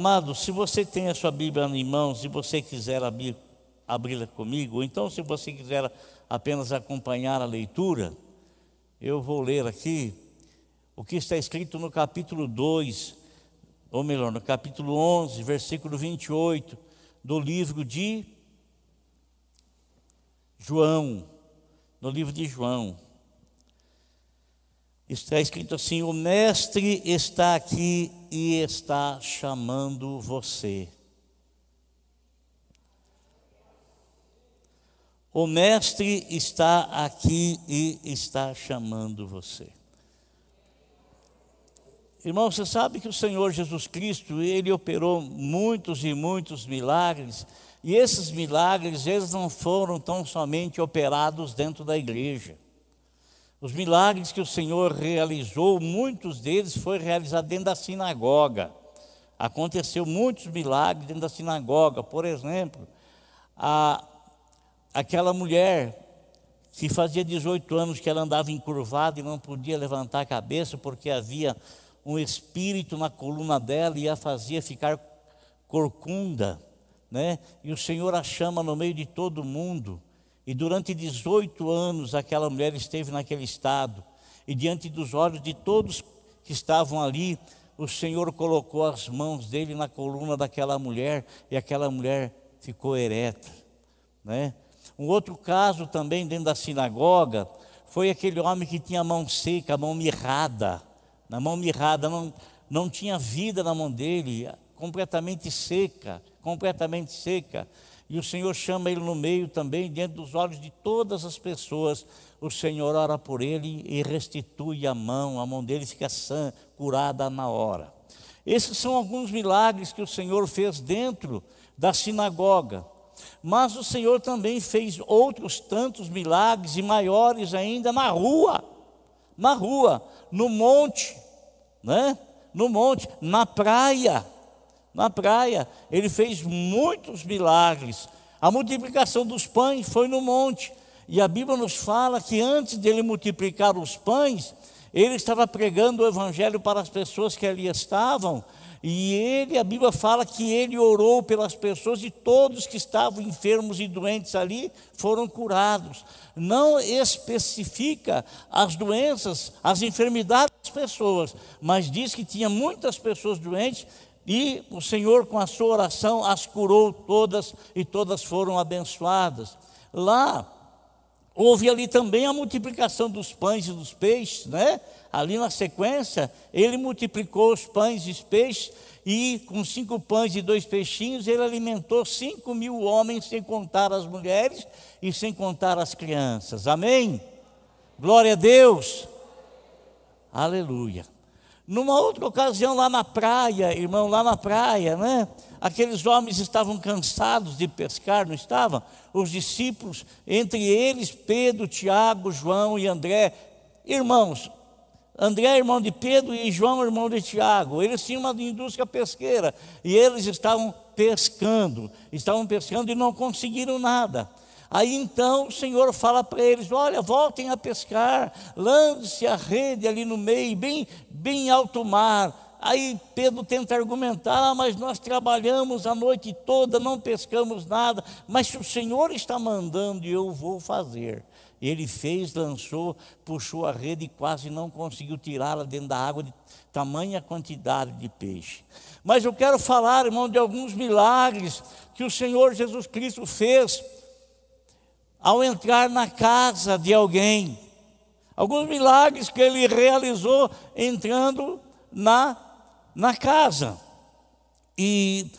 Amado, se você tem a sua Bíblia em mãos, se você quiser abri-la comigo, ou então se você quiser apenas acompanhar a leitura, eu vou ler aqui o que está escrito no capítulo 2, ou melhor, no capítulo 11, versículo 28 do livro de João, no livro de João. Está escrito assim: O Mestre está aqui e está chamando você. O Mestre está aqui e está chamando você. Irmão, você sabe que o Senhor Jesus Cristo, ele operou muitos e muitos milagres, e esses milagres, eles não foram tão somente operados dentro da igreja. Os milagres que o Senhor realizou, muitos deles foi realizado dentro da sinagoga. Aconteceu muitos milagres dentro da sinagoga. Por exemplo, a, aquela mulher que fazia 18 anos que ela andava encurvada e não podia levantar a cabeça porque havia um espírito na coluna dela e a fazia ficar corcunda, né? E o Senhor a chama no meio de todo mundo. E durante 18 anos aquela mulher esteve naquele estado. E diante dos olhos de todos que estavam ali, o Senhor colocou as mãos dele na coluna daquela mulher e aquela mulher ficou ereta, né? Um outro caso também dentro da sinagoga foi aquele homem que tinha a mão seca, a mão mirrada na mão mirrada, não, não tinha vida na mão dele, completamente seca, completamente seca. E o Senhor chama ele no meio também, diante dos olhos de todas as pessoas. O Senhor ora por ele e restitui a mão, a mão dele fica sã, curada na hora. Esses são alguns milagres que o Senhor fez dentro da sinagoga. Mas o Senhor também fez outros tantos milagres e maiores ainda na rua. Na rua, no monte, né? No monte, na praia, na praia, ele fez muitos milagres. A multiplicação dos pães foi no monte. E a Bíblia nos fala que antes dele multiplicar os pães, ele estava pregando o evangelho para as pessoas que ali estavam, e ele, a Bíblia fala que ele orou pelas pessoas e todos que estavam enfermos e doentes ali foram curados. Não especifica as doenças, as enfermidades das pessoas, mas diz que tinha muitas pessoas doentes e o Senhor, com a sua oração, as curou todas e todas foram abençoadas. Lá, houve ali também a multiplicação dos pães e dos peixes, né? ali na sequência, ele multiplicou os pães e os peixes, e com cinco pães e dois peixinhos, ele alimentou cinco mil homens, sem contar as mulheres e sem contar as crianças. Amém? Glória a Deus. Aleluia. Numa outra ocasião, lá na praia, irmão, lá na praia, né? Aqueles homens estavam cansados de pescar, não estavam? Os discípulos, entre eles Pedro, Tiago, João e André. Irmãos, André, irmão de Pedro, e João, irmão de Tiago. Eles tinham uma indústria pesqueira e eles estavam pescando, estavam pescando e não conseguiram nada. Aí então o Senhor fala para eles: Olha, voltem a pescar, lance a rede ali no meio, bem, bem alto mar. Aí Pedro tenta argumentar, ah, mas nós trabalhamos a noite toda, não pescamos nada, mas se o Senhor está mandando, eu vou fazer. Ele fez, lançou, puxou a rede e quase não conseguiu tirá-la dentro da água de tamanha quantidade de peixe. Mas eu quero falar, irmão, de alguns milagres que o Senhor Jesus Cristo fez ao entrar na casa de alguém. Alguns milagres que ele realizou entrando na, na casa. E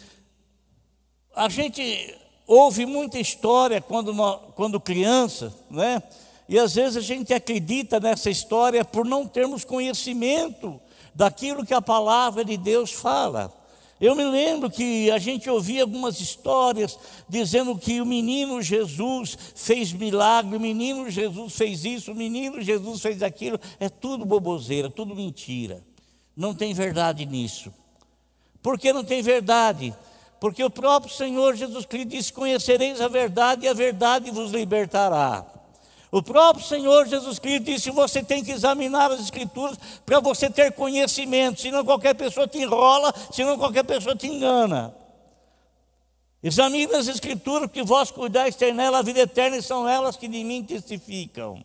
a gente ouve muita história quando, quando criança, né? E às vezes a gente acredita nessa história por não termos conhecimento daquilo que a palavra de Deus fala. Eu me lembro que a gente ouvia algumas histórias dizendo que o menino Jesus fez milagre, o menino Jesus fez isso, o menino Jesus fez aquilo. É tudo boboseira, tudo mentira. Não tem verdade nisso. Por que não tem verdade? Porque o próprio Senhor Jesus Cristo disse: Conhecereis a verdade e a verdade vos libertará. O próprio Senhor Jesus Cristo disse: você tem que examinar as Escrituras para você ter conhecimento, senão qualquer pessoa te enrola, senão qualquer pessoa te engana. Examine as Escrituras, que vós cuidais ter nela a vida eterna, e são elas que de mim testificam.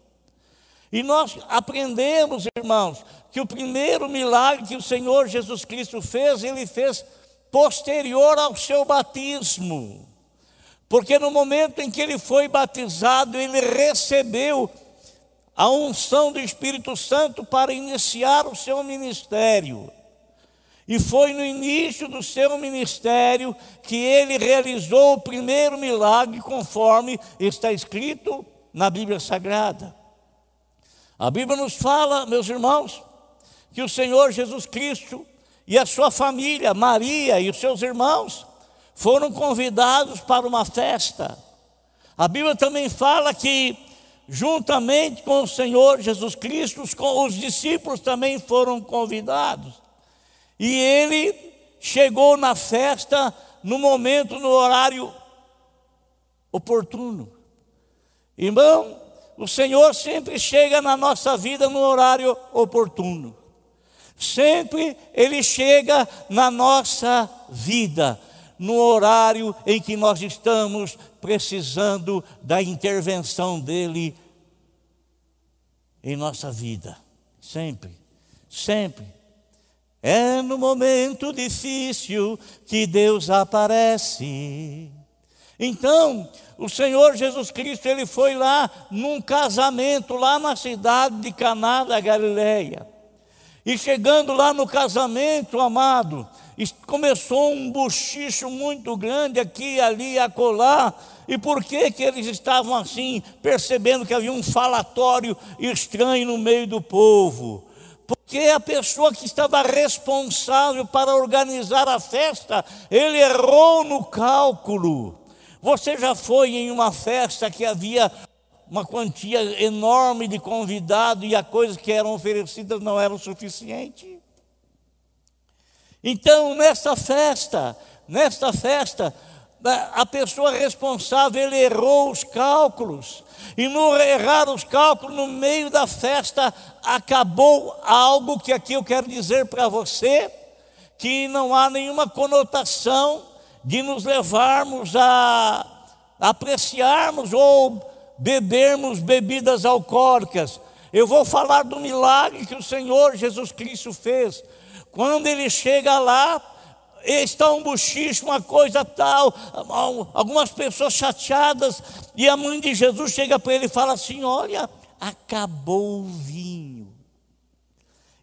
E nós aprendemos, irmãos, que o primeiro milagre que o Senhor Jesus Cristo fez, ele fez posterior ao seu batismo. Porque no momento em que ele foi batizado, ele recebeu a unção do Espírito Santo para iniciar o seu ministério. E foi no início do seu ministério que ele realizou o primeiro milagre, conforme está escrito na Bíblia Sagrada. A Bíblia nos fala, meus irmãos, que o Senhor Jesus Cristo e a sua família, Maria e os seus irmãos, foram convidados para uma festa. A Bíblia também fala que, juntamente com o Senhor Jesus Cristo, os discípulos também foram convidados. E ele chegou na festa no momento, no horário oportuno. Irmão, o Senhor sempre chega na nossa vida no horário oportuno. Sempre Ele chega na nossa vida no horário em que nós estamos precisando da intervenção dEle em nossa vida. Sempre, sempre. É no momento difícil que Deus aparece. Então, o Senhor Jesus Cristo, ele foi lá num casamento, lá na cidade de Caná da Galileia. E chegando lá no casamento, amado, começou um bochicho muito grande aqui, ali, acolá. E por que, que eles estavam assim, percebendo que havia um falatório estranho no meio do povo? Porque a pessoa que estava responsável para organizar a festa, ele errou no cálculo. Você já foi em uma festa que havia uma quantia enorme de convidados e as coisas que eram oferecidas não eram suficientes? Então, nesta festa, nesta festa, a pessoa responsável ele errou os cálculos. E no errar os cálculos, no meio da festa, acabou algo que aqui eu quero dizer para você, que não há nenhuma conotação de nos levarmos a apreciarmos ou bebermos bebidas alcoólicas. Eu vou falar do milagre que o Senhor Jesus Cristo fez quando ele chega lá, está um bochicho, uma coisa tal, algumas pessoas chateadas, e a mãe de Jesus chega para ele e fala assim: Olha, acabou o vinho.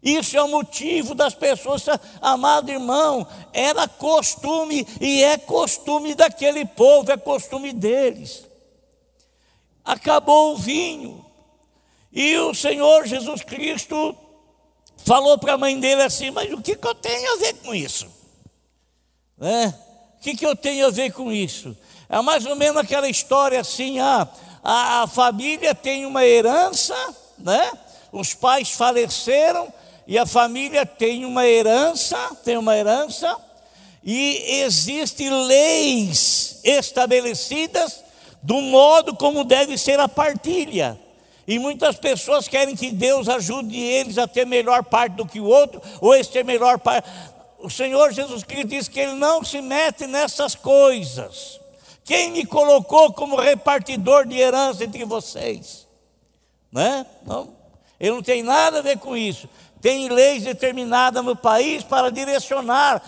Isso é o motivo das pessoas, amado irmão, era costume e é costume daquele povo, é costume deles. Acabou o vinho. E o Senhor Jesus Cristo falou para a mãe dele assim: Mas o que, que eu tenho a ver com isso? Né? O que, que eu tenho a ver com isso? É mais ou menos aquela história assim: ah, a, a família tem uma herança, né? os pais faleceram e a família tem uma herança, tem uma herança, e existem leis estabelecidas do modo como deve ser a partilha. E muitas pessoas querem que Deus ajude eles a ter melhor parte do que o outro, ou esse ter melhor parte. O Senhor Jesus Cristo diz que Ele não se mete nessas coisas. Quem me colocou como repartidor de herança entre vocês? Né? Não, ele não tem nada a ver com isso. Tem leis determinadas no país para direcionar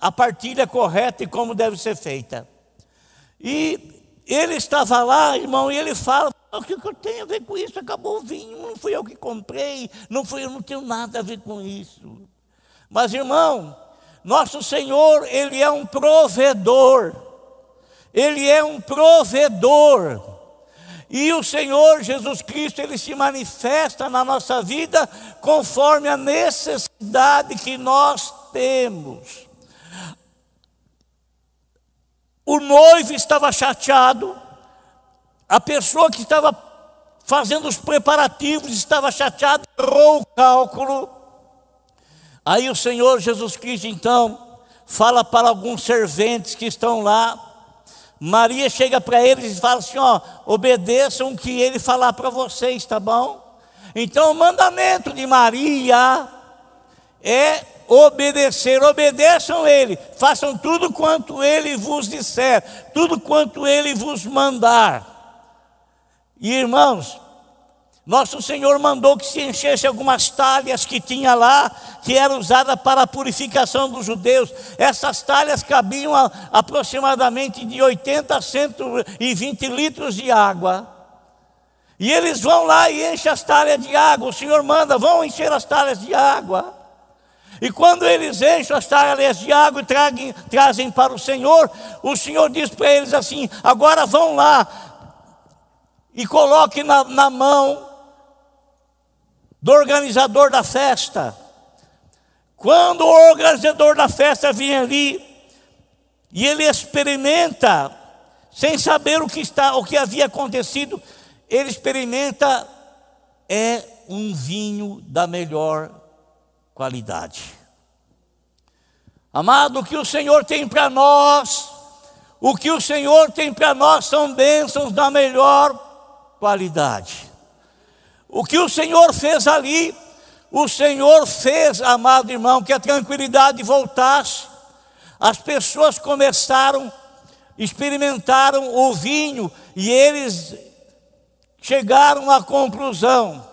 a partilha correta e como deve ser feita. E ele estava lá, irmão, e ele fala: o que eu tenho a ver com isso? Acabou o vinho, não fui eu que comprei, não fui eu, não tenho nada a ver com isso. Mas, irmão, nosso Senhor, Ele é um provedor. Ele é um provedor. E o Senhor Jesus Cristo, Ele se manifesta na nossa vida conforme a necessidade que nós temos. O noivo estava chateado, a pessoa que estava fazendo os preparativos estava chateada, errou o cálculo. Aí o Senhor Jesus Cristo, então, fala para alguns serventes que estão lá, Maria chega para eles e fala assim: ó, obedeçam o que ele falar para vocês, tá bom? Então o mandamento de Maria é obedecer, obedeçam ele, façam tudo quanto ele vos disser, tudo quanto ele vos mandar. E irmãos, nosso Senhor mandou que se enchesse algumas talhas que tinha lá, que era usada para a purificação dos judeus. Essas talhas cabiam a, aproximadamente de 80 a 120 litros de água. E eles vão lá e enchem as talhas de água. O Senhor manda, vão encher as talhas de água. E quando eles enchem as talhas de água e trazem para o Senhor, o Senhor diz para eles assim: agora vão lá e coloquem na, na mão do organizador da festa. Quando o organizador da festa vem ali e ele experimenta, sem saber o que está, o que havia acontecido, ele experimenta é um vinho da melhor qualidade. Amado, o que o Senhor tem para nós, o que o Senhor tem para nós são bênçãos da melhor qualidade. O que o Senhor fez ali, o Senhor fez, amado irmão, que a tranquilidade voltasse. As pessoas começaram, experimentaram o vinho e eles chegaram à conclusão.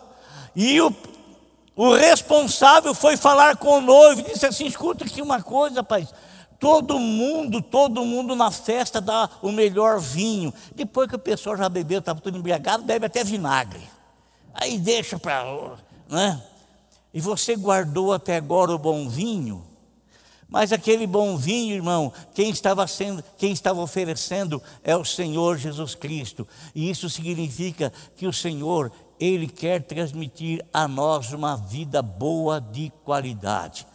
E o, o responsável foi falar com o noivo e disse assim: escuta aqui uma coisa, pai. Todo mundo, todo mundo na festa dá o melhor vinho. Depois que o pessoal já bebeu, estava tudo embriagado, bebe até vinagre aí deixa para. Né? E você guardou até agora o bom vinho, mas aquele bom vinho, irmão, quem estava sendo, quem estava oferecendo é o Senhor Jesus Cristo. E isso significa que o Senhor, ele quer transmitir a nós uma vida boa de qualidade.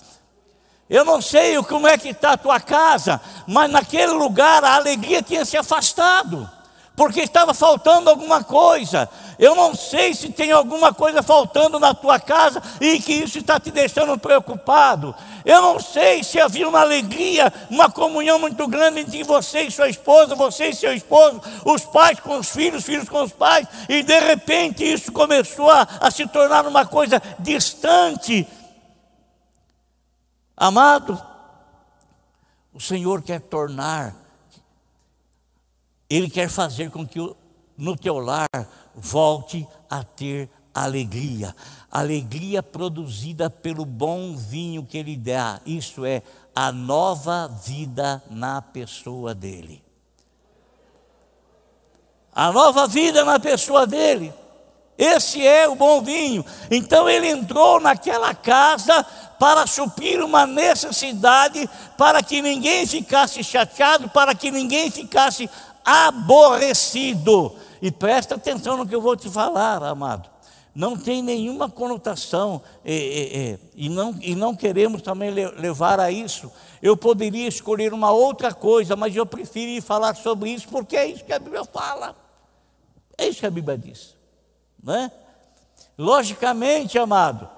Eu não sei como é que está a tua casa, mas naquele lugar a alegria tinha se afastado, porque estava faltando alguma coisa. Eu não sei se tem alguma coisa faltando na tua casa e que isso está te deixando preocupado. Eu não sei se havia uma alegria, uma comunhão muito grande entre você e sua esposa, você e seu esposo, os pais com os filhos, filhos com os pais, e de repente isso começou a, a se tornar uma coisa distante. Amado, o Senhor quer tornar, Ele quer fazer com que no teu lar volte a ter alegria. Alegria produzida pelo bom vinho que ele dá, isso é, a nova vida na pessoa dele. A nova vida na pessoa dele. Esse é o bom vinho. Então ele entrou naquela casa para suprir uma necessidade, para que ninguém ficasse chateado, para que ninguém ficasse aborrecido. E presta atenção no que eu vou te falar, amado. Não tem nenhuma conotação e, e, e, não, e não queremos também levar a isso. Eu poderia escolher uma outra coisa, mas eu preferi falar sobre isso porque é isso que a Bíblia fala. É isso que a Bíblia diz. Não é? Logicamente, amado,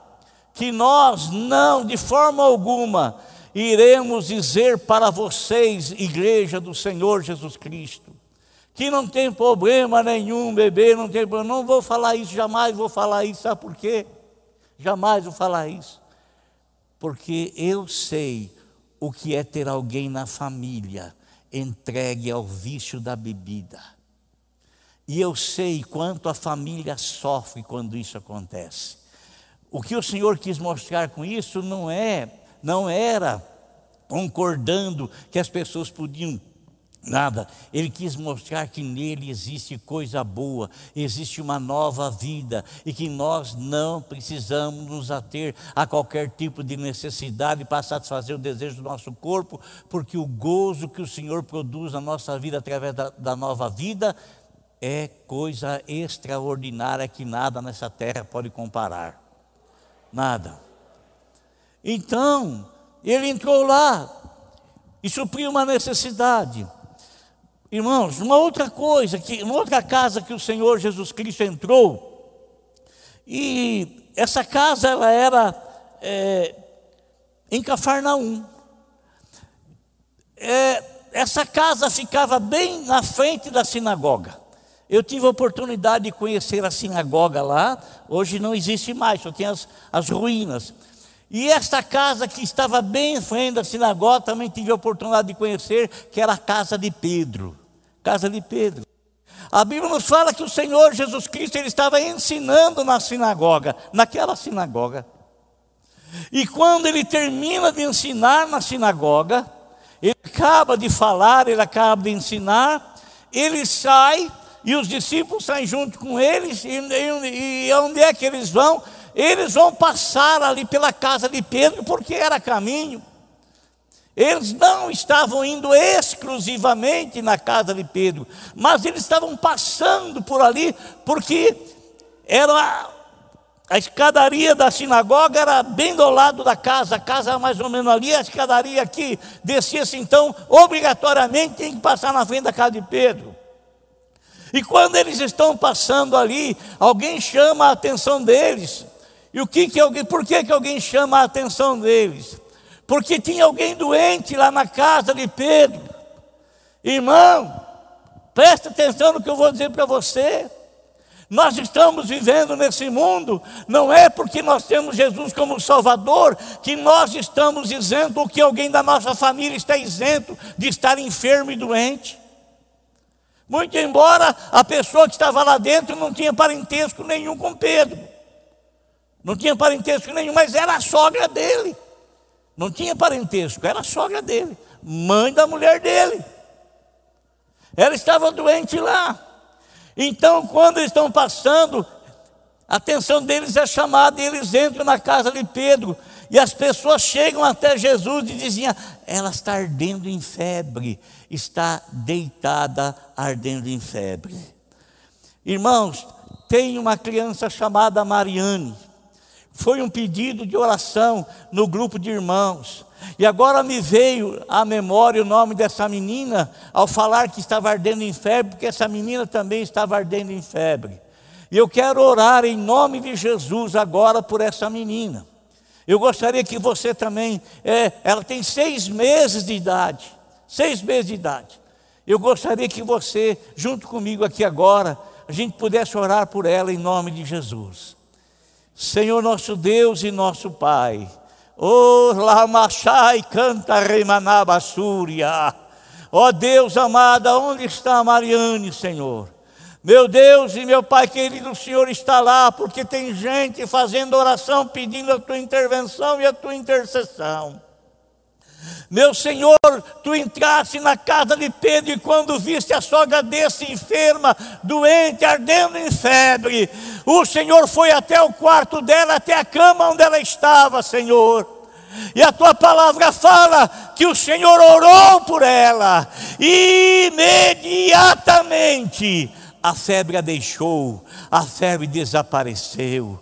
que nós não, de forma alguma, iremos dizer para vocês, igreja do Senhor Jesus Cristo, que não tem problema nenhum beber, não tem problema. Não vou falar isso, jamais vou falar isso, sabe por quê? Jamais vou falar isso. Porque eu sei o que é ter alguém na família entregue ao vício da bebida. E eu sei quanto a família sofre quando isso acontece. O que o Senhor quis mostrar com isso não é, não era concordando que as pessoas podiam Nada. Ele quis mostrar que nele existe coisa boa, existe uma nova vida e que nós não precisamos nos ater a qualquer tipo de necessidade para satisfazer o desejo do nosso corpo, porque o gozo que o Senhor produz na nossa vida através da, da nova vida é coisa extraordinária que nada nessa terra pode comparar. Nada. Então, ele entrou lá e supriu uma necessidade. Irmãos, uma outra coisa, que, uma outra casa que o Senhor Jesus Cristo entrou, e essa casa ela era é, em Cafarnaum. É, essa casa ficava bem na frente da sinagoga. Eu tive a oportunidade de conhecer a sinagoga lá, hoje não existe mais, só tem as, as ruínas. E esta casa que estava bem em frente da sinagoga, também tive a oportunidade de conhecer, que era a casa de Pedro. Casa de Pedro. A Bíblia nos fala que o Senhor Jesus Cristo ele estava ensinando na sinagoga, naquela sinagoga. E quando ele termina de ensinar na sinagoga, ele acaba de falar, ele acaba de ensinar, ele sai e os discípulos saem junto com eles, e, e, e onde é que eles vão? Eles vão passar ali pela casa de Pedro, porque era caminho. Eles não estavam indo exclusivamente na casa de Pedro, mas eles estavam passando por ali, porque era a escadaria da sinagoga era bem do lado da casa, a casa mais ou menos ali, a escadaria aqui descia-se então, obrigatoriamente tem que passar na frente da casa de Pedro. E quando eles estão passando ali, alguém chama a atenção deles. E o que que alguém, por que que alguém chama a atenção deles? Porque tinha alguém doente lá na casa de Pedro. Irmão, presta atenção no que eu vou dizer para você. Nós estamos vivendo nesse mundo, não é porque nós temos Jesus como Salvador que nós estamos isento ou que alguém da nossa família está isento de estar enfermo e doente. Muito embora a pessoa que estava lá dentro não tinha parentesco nenhum com Pedro, não tinha parentesco nenhum, mas era a sogra dele, não tinha parentesco, era a sogra dele, mãe da mulher dele. Ela estava doente lá. Então, quando eles estão passando, a atenção deles é chamada e eles entram na casa de Pedro. E as pessoas chegam até Jesus e diziam: Ela está ardendo em febre, está deitada ardendo em febre. Irmãos, tem uma criança chamada Mariane. Foi um pedido de oração no grupo de irmãos. E agora me veio à memória o nome dessa menina, ao falar que estava ardendo em febre, porque essa menina também estava ardendo em febre. E eu quero orar em nome de Jesus agora por essa menina. Eu gostaria que você também, é, ela tem seis meses de idade, seis meses de idade. Eu gostaria que você, junto comigo aqui agora, a gente pudesse orar por ela em nome de Jesus. Senhor nosso Deus e nosso Pai. Oh, Lamachai canta Remanabasúria. Ó oh, Deus amado, onde está Mariane, Senhor? Meu Deus e meu Pai querido, o Senhor está lá, porque tem gente fazendo oração, pedindo a tua intervenção e a tua intercessão. Meu Senhor, tu entraste na casa de Pedro e quando viste a sogra desse enferma, doente, ardendo em febre, o Senhor foi até o quarto dela, até a cama onde ela estava, Senhor. E a tua palavra fala que o Senhor orou por ela, e imediatamente a febre a deixou, a febre desapareceu.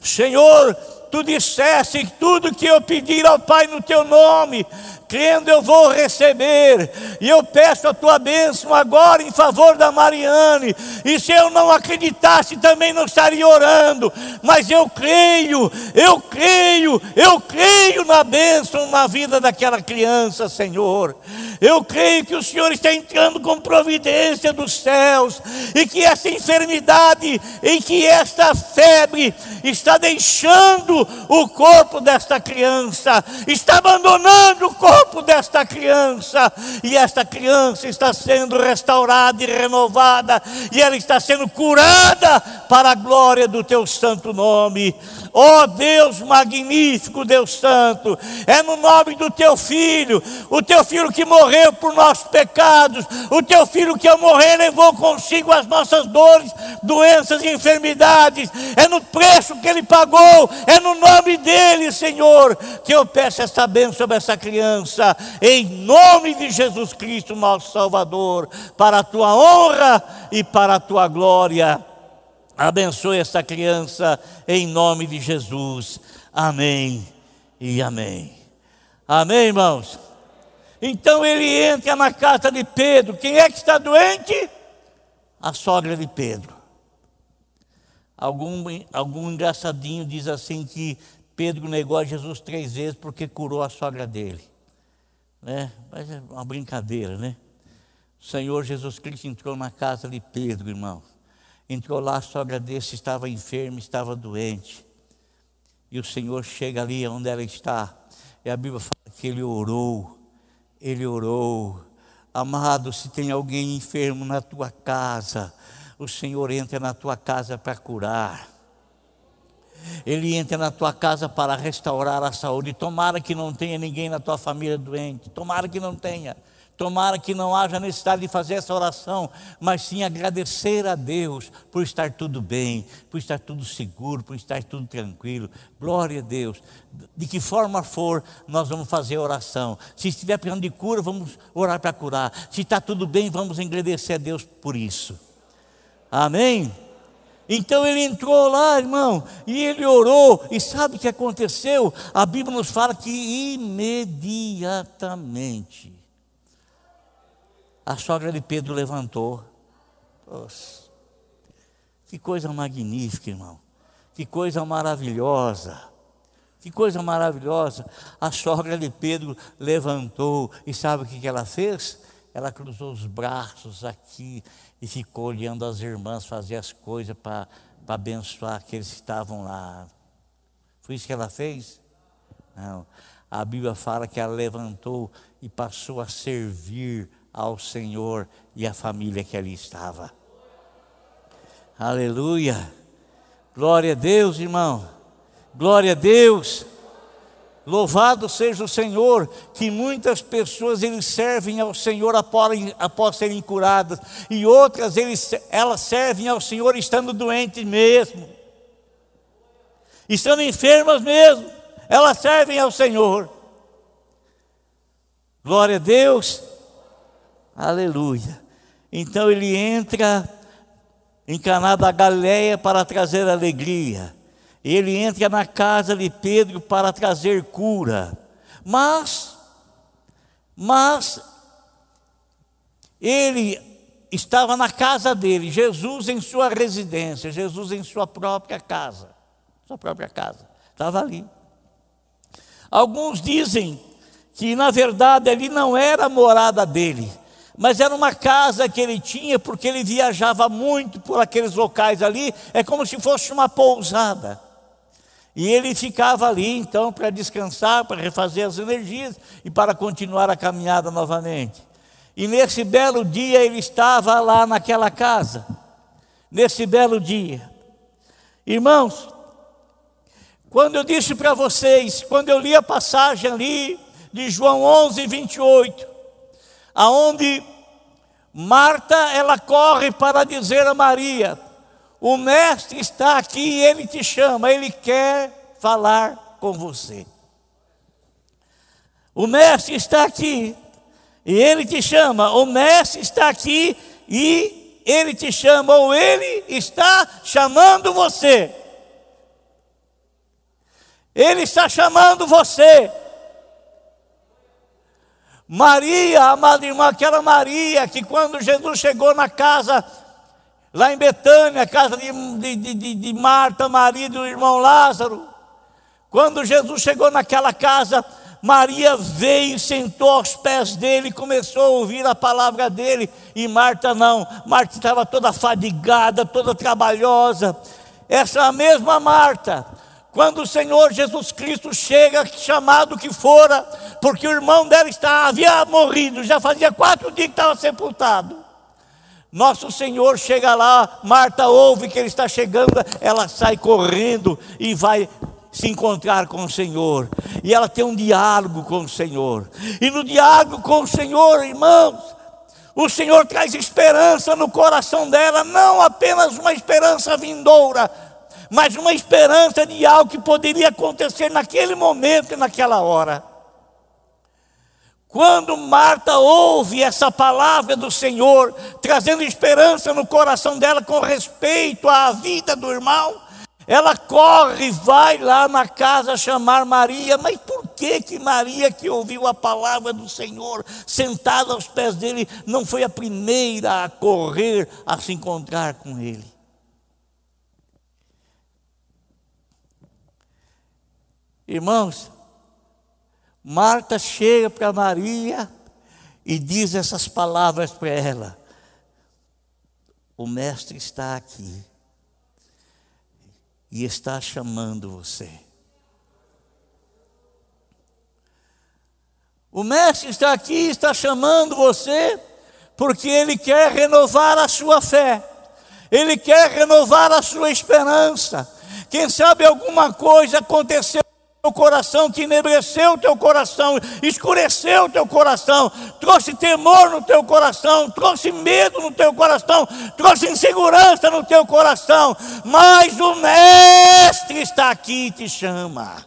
Senhor, tu disseste tudo que eu pedir ao Pai no teu nome, crendo eu vou receber. E eu peço a tua bênção agora em favor da Mariane. E se eu não acreditasse, também não estaria orando. Mas eu creio, eu creio, eu creio na bênção na vida daquela criança, Senhor. Eu creio que o Senhor está entrando com providência dos céus e que essa enfermidade, em que esta febre está deixando o corpo desta criança, está abandonando o corpo corpo desta criança, e esta criança está sendo restaurada e renovada, e ela está sendo curada para a glória do teu santo nome. Ó oh, Deus magnífico, Deus santo, é no nome do teu filho, o teu filho que morreu por nossos pecados, o teu filho que ao morrer levou consigo as nossas dores, doenças e enfermidades, é no preço que ele pagou, é no nome dele, Senhor, que eu peço essa bênção sobre essa criança, em nome de Jesus Cristo, nosso Salvador, para a tua honra e para a tua glória. Abençoe essa criança em nome de Jesus. Amém e amém. Amém, irmãos? Então ele entra na casa de Pedro. Quem é que está doente? A sogra de Pedro. Algum, algum engraçadinho diz assim que Pedro negou a Jesus três vezes porque curou a sogra dele. Né? Mas é uma brincadeira, né? O Senhor Jesus Cristo entrou na casa de Pedro, irmão. Entrou lá, a sogra desse estava enferma, estava doente. E o Senhor chega ali onde ela está. E a Bíblia fala que ele orou. Ele orou. Amado, se tem alguém enfermo na tua casa, o Senhor entra na tua casa para curar. Ele entra na tua casa para restaurar a saúde. Tomara que não tenha ninguém na tua família doente. Tomara que não tenha. Tomara que não haja necessidade de fazer essa oração, mas sim agradecer a Deus por estar tudo bem, por estar tudo seguro, por estar tudo tranquilo. Glória a Deus. De que forma for, nós vamos fazer oração. Se estiver precisando de cura, vamos orar para curar. Se está tudo bem, vamos agradecer a Deus por isso. Amém? Então ele entrou lá, irmão, e ele orou, e sabe o que aconteceu? A Bíblia nos fala que imediatamente a sogra de Pedro levantou. Poxa, que coisa magnífica, irmão. Que coisa maravilhosa. Que coisa maravilhosa. A sogra de Pedro levantou, e sabe o que ela fez? Ela cruzou os braços aqui e ficou olhando as irmãs fazer as coisas para abençoar aqueles que estavam lá. Foi isso que ela fez? Não. A Bíblia fala que ela levantou e passou a servir ao Senhor e à família que ali estava. Aleluia. Glória a Deus, irmão. Glória a Deus. Louvado seja o Senhor, que muitas pessoas eles servem ao Senhor após, após serem curadas, e outras eles, elas servem ao Senhor estando doentes mesmo, estando enfermas mesmo, elas servem ao Senhor. Glória a Deus, aleluia. Então ele entra em Caná da Galileia para trazer alegria ele entra na casa de Pedro para trazer cura. Mas, mas, ele estava na casa dele, Jesus em sua residência, Jesus em sua própria casa, sua própria casa, estava ali. Alguns dizem que na verdade ali não era a morada dele, mas era uma casa que ele tinha porque ele viajava muito por aqueles locais ali, é como se fosse uma pousada. E ele ficava ali então para descansar, para refazer as energias e para continuar a caminhada novamente. E nesse belo dia ele estava lá naquela casa. Nesse belo dia. Irmãos, quando eu disse para vocês, quando eu li a passagem ali de João 11, 28, aonde Marta ela corre para dizer a Maria: o mestre está aqui e ele te chama, ele quer falar com você. O mestre está aqui e ele te chama. O mestre está aqui e ele te chama, ou ele está chamando você. Ele está chamando você. Maria, amada irmã, aquela Maria que quando Jesus chegou na casa lá em Betânia, casa de, de, de, de Marta, marido do irmão Lázaro. Quando Jesus chegou naquela casa, Maria veio sentou aos pés dele, começou a ouvir a palavra dele, e Marta não. Marta estava toda fadigada, toda trabalhosa. Essa mesma Marta, quando o Senhor Jesus Cristo chega, chamado que fora, porque o irmão dela estava, havia morrido, já fazia quatro dias que estava sepultado. Nosso Senhor chega lá, Marta ouve que ele está chegando, ela sai correndo e vai se encontrar com o Senhor. E ela tem um diálogo com o Senhor. E no diálogo com o Senhor, irmãos, o Senhor traz esperança no coração dela, não apenas uma esperança vindoura, mas uma esperança de algo que poderia acontecer naquele momento e naquela hora. Quando Marta ouve essa palavra do Senhor, trazendo esperança no coração dela com respeito à vida do irmão, ela corre, vai lá na casa chamar Maria, mas por que que Maria que ouviu a palavra do Senhor, sentada aos pés dele, não foi a primeira a correr a se encontrar com ele? Irmãos, Marta chega para Maria e diz essas palavras para ela: O Mestre está aqui e está chamando você. O Mestre está aqui, está chamando você, porque Ele quer renovar a sua fé, Ele quer renovar a sua esperança. Quem sabe alguma coisa aconteceu teu coração que enebreceu o teu coração, escureceu o teu coração, trouxe temor no teu coração, trouxe medo no teu coração, trouxe insegurança no teu coração, mas o Mestre está aqui e te chama.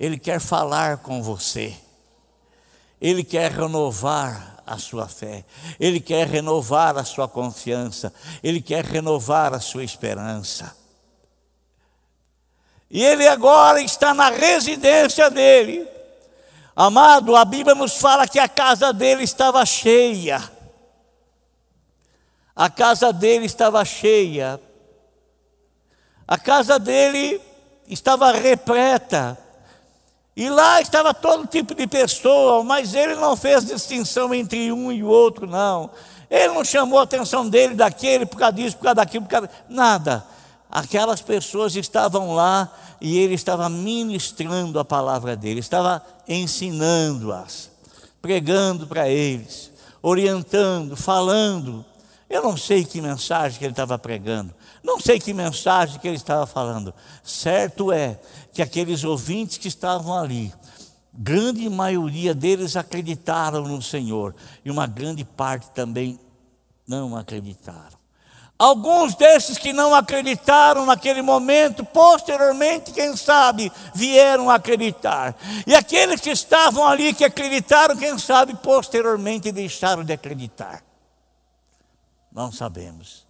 Ele quer falar com você, Ele quer renovar a sua fé, Ele quer renovar a sua confiança, Ele quer renovar a sua esperança. E Ele agora está na residência dele. Amado, a Bíblia nos fala que a casa dele estava cheia. A casa dele estava cheia. A casa dele estava repleta. E lá estava todo tipo de pessoa, mas ele não fez distinção entre um e o outro, não. Ele não chamou a atenção dele, daquele, por causa disso, por causa daquilo, por causa. Nada. Aquelas pessoas estavam lá e ele estava ministrando a palavra dele, estava ensinando-as, pregando para eles, orientando, falando. Eu não sei que mensagem que ele estava pregando, não sei que mensagem que ele estava falando. Certo é que aqueles ouvintes que estavam ali, grande maioria deles acreditaram no Senhor, e uma grande parte também não acreditaram. Alguns desses que não acreditaram naquele momento, posteriormente, quem sabe, vieram acreditar. E aqueles que estavam ali, que acreditaram, quem sabe, posteriormente deixaram de acreditar. Não sabemos.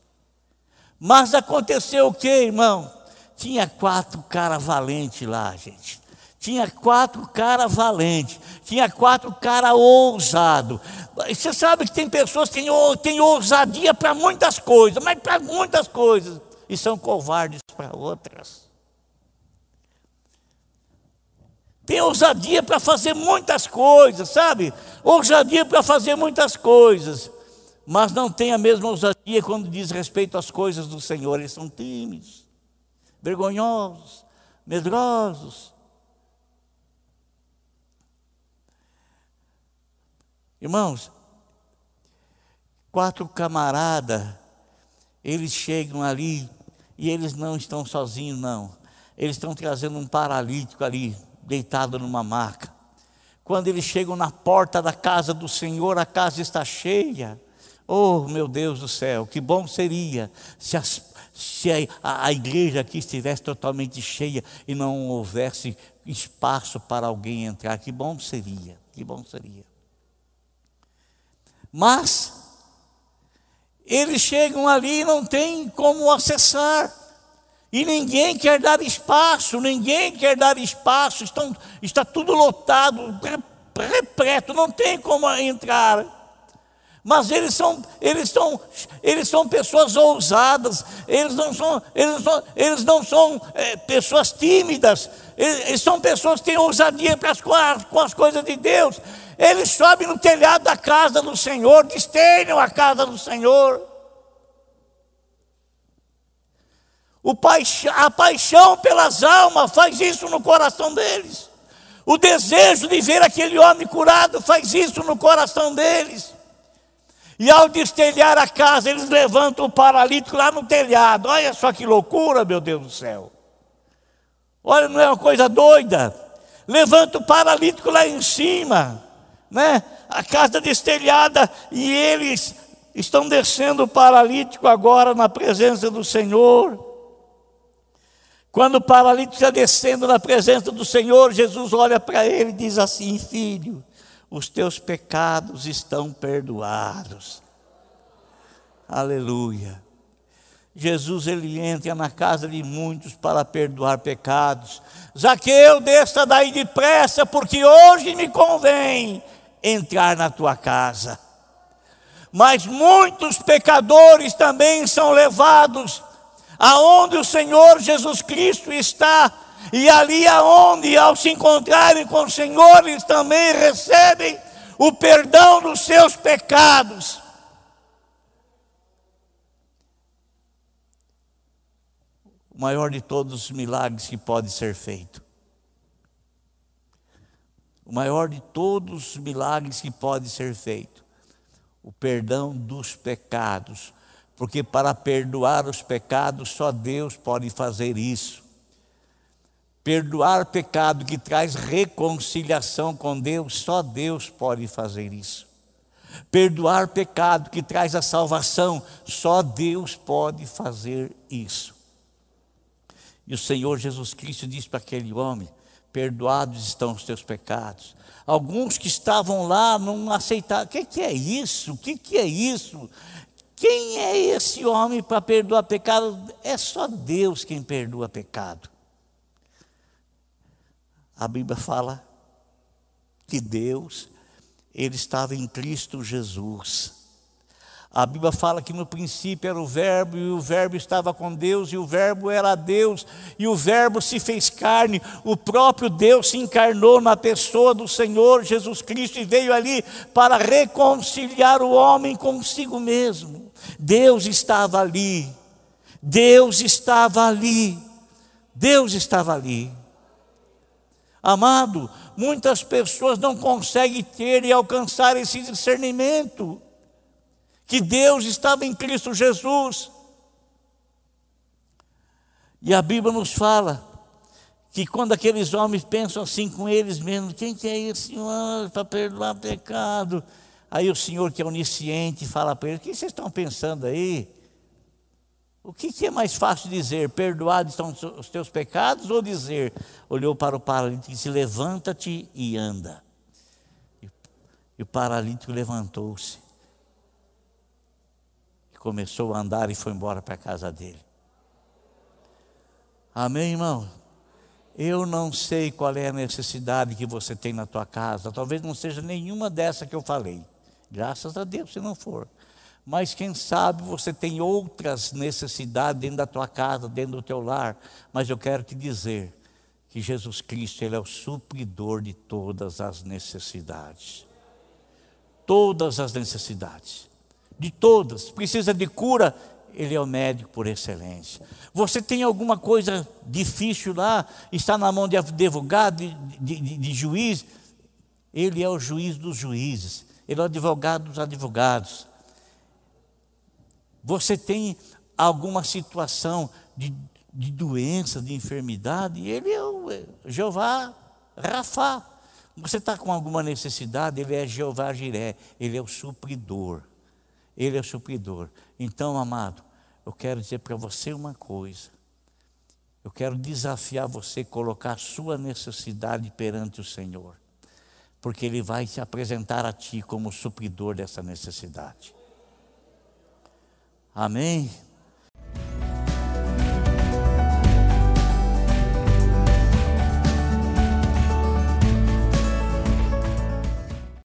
Mas aconteceu o que, irmão? Tinha quatro caras valentes lá, gente. Tinha quatro caras valentes, tinha quatro caras ousados. Você sabe que tem pessoas que têm, ousadia para muitas coisas, mas para muitas coisas, e são covardes para outras. Tem ousadia para fazer muitas coisas, sabe? Ousadia para fazer muitas coisas mas não tem a mesma ousadia quando diz respeito às coisas do Senhor. Eles são tímidos, vergonhosos, medrosos. Irmãos, quatro camaradas, eles chegam ali e eles não estão sozinhos, não. Eles estão trazendo um paralítico ali, deitado numa maca. Quando eles chegam na porta da casa do Senhor, a casa está cheia. Oh, meu Deus do céu, que bom seria se, as, se a, a, igreja aqui estivesse totalmente cheia e não houvesse espaço para alguém entrar. Que bom seria, que bom seria. Mas, eles chegam ali e não tem como acessar. E ninguém quer dar espaço, ninguém quer dar espaço, estão, está tudo lotado, repleto, não tem como entrar. Mas eles são, eles são, eles são pessoas ousadas, eles não são, eles não, eles não são é, pessoas tímidas, eles, eles, são pessoas que têm ousadia para as, com as coisas de Deus. Eles sobem no telhado da casa do Senhor, destelham a casa do Senhor. A paixão pelas almas faz isso no coração deles. O desejo de ver aquele homem curado faz isso no coração deles. E ao destelhar a casa, eles levantam o paralítico lá no telhado. Olha só que loucura, meu Deus do céu. Olha, não é uma coisa doida. Levanta o paralítico lá em cima, né? A casa destelhada e eles estão descendo o paralítico agora na presença do Senhor. Quando o paralítico está descendo na presença do Senhor, Jesus olha para ele e diz assim: Filho, os teus pecados estão perdoados. Aleluia. Jesus ele entra na casa de muitos para perdoar pecados. Zaqueu, desça daí depressa, porque hoje me convém entrar na tua casa. Mas muitos pecadores também são levados aonde o Senhor Jesus Cristo está e ali aonde, ao se encontrarem com o Senhor, eles também recebem o perdão dos seus pecados. O maior de todos os milagres que pode ser feito. O maior de todos os milagres que pode ser feito. O perdão dos pecados. Porque para perdoar os pecados, só Deus pode fazer isso. Perdoar pecado que traz reconciliação com Deus, só Deus pode fazer isso. Perdoar pecado que traz a salvação, só Deus pode fazer isso. E o Senhor Jesus Cristo disse para aquele homem: Perdoados estão os teus pecados. Alguns que estavam lá não aceitaram. O que, que é isso? O que, que é isso? Quem é esse homem para perdoar pecado? É só Deus quem perdoa pecado. A Bíblia fala que Deus, ele estava em Cristo Jesus. A Bíblia fala que no princípio era o Verbo, e o Verbo estava com Deus, e o Verbo era Deus, e o Verbo se fez carne, o próprio Deus se encarnou na pessoa do Senhor Jesus Cristo e veio ali para reconciliar o homem consigo mesmo. Deus estava ali, Deus estava ali, Deus estava ali. Amado, muitas pessoas não conseguem ter e alcançar esse discernimento que Deus estava em Cristo Jesus. E a Bíblia nos fala que quando aqueles homens pensam assim com eles mesmos, quem que é esse homem para perdoar pecado? Aí o Senhor que é onisciente fala para eles, o que vocês estão pensando aí? O que, que, é mais fácil dizer? Perdoados estão os teus pecados? Ou dizer, olhou para o paralítico e disse: Levanta-te e anda. E o paralítico levantou-se. Começou a andar e foi embora para a casa dele. Amém, irmão? Eu não sei qual é a necessidade que você tem na tua casa. Talvez não seja nenhuma dessa que eu falei. Graças a Deus, se não for. Mas quem sabe você tem outras necessidades dentro da tua casa, dentro do teu lar. Mas eu quero te dizer que Jesus Cristo, Ele é o supridor de todas as necessidades. Todas as necessidades. De todas. Precisa de cura, Ele é o médico por excelência. Você tem alguma coisa difícil lá, está na mão de advogado, de, de, de, de juiz, Ele é o juiz dos juízes. Ele é o advogado dos advogados. Você tem alguma situação de, de doença, de enfermidade, ele é o é, Jeová Rafá. Você está com alguma necessidade, ele é Jeová Jiré, ele é o supridor. Ele é o supridor. Então, amado, eu quero dizer para você uma coisa. Eu quero desafiar você a colocar a sua necessidade perante o Senhor, porque Ele vai se apresentar a ti como supridor dessa necessidade. Amém?